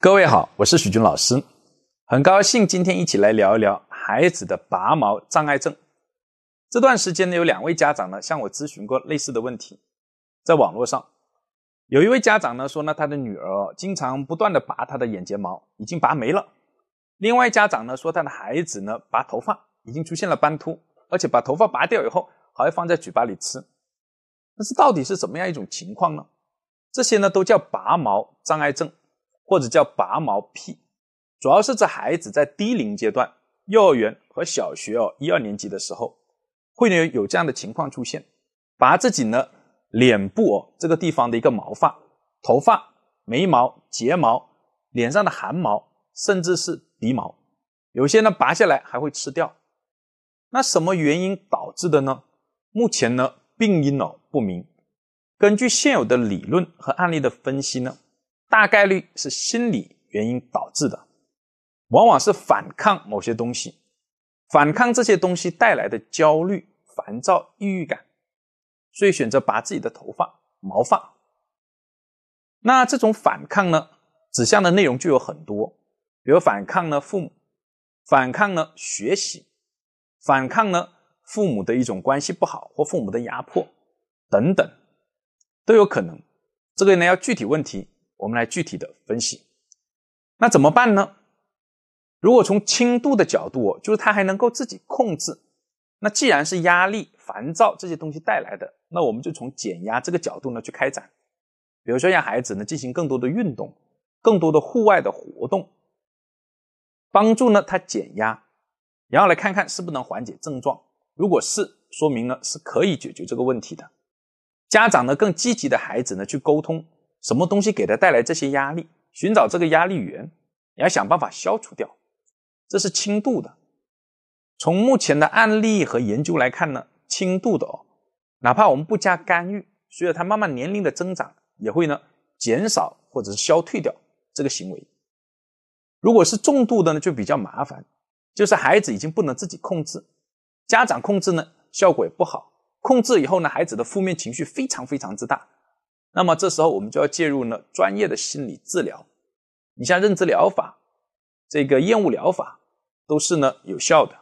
各位好，我是许军老师，很高兴今天一起来聊一聊孩子的拔毛障碍症。这段时间呢，有两位家长呢向我咨询过类似的问题，在网络上，有一位家长呢说呢，他的女儿经常不断的拔他的眼睫毛，已经拔没了；另外家长呢说他的孩子呢拔头发已经出现了斑秃，而且把头发拔掉以后还会放在嘴巴里吃。但是到底是怎么样一种情况呢？这些呢都叫拔毛障碍症。或者叫拔毛癖，主要是指孩子在低龄阶段，幼儿园和小学哦一二年级的时候，会有有这样的情况出现，拔自己呢脸部哦这个地方的一个毛发、头发、眉毛、睫毛、脸上的汗毛，甚至是鼻毛，有些呢拔下来还会吃掉。那什么原因导致的呢？目前呢病因哦不明。根据现有的理论和案例的分析呢。大概率是心理原因导致的，往往是反抗某些东西，反抗这些东西带来的焦虑、烦躁、抑郁感，所以选择拔自己的头发、毛发。那这种反抗呢，指向的内容就有很多，比如反抗呢父母，反抗呢学习，反抗呢父母的一种关系不好或父母的压迫等等，都有可能。这个呢要具体问题。我们来具体的分析，那怎么办呢？如果从轻度的角度，就是他还能够自己控制，那既然是压力、烦躁这些东西带来的，那我们就从减压这个角度呢去开展，比如说让孩子呢进行更多的运动，更多的户外的活动，帮助呢他减压，然后来看看是不是能缓解症状。如果是，说明呢是可以解决这个问题的。家长呢更积极的孩子呢去沟通。什么东西给他带来这些压力？寻找这个压力源，你要想办法消除掉。这是轻度的。从目前的案例和研究来看呢，轻度的哦，哪怕我们不加干预，随着他慢慢年龄的增长，也会呢减少或者是消退掉这个行为。如果是重度的呢，就比较麻烦，就是孩子已经不能自己控制，家长控制呢效果也不好，控制以后呢，孩子的负面情绪非常非常之大。那么这时候我们就要介入呢专业的心理治疗，你像认知疗法、这个厌恶疗法都是呢有效的。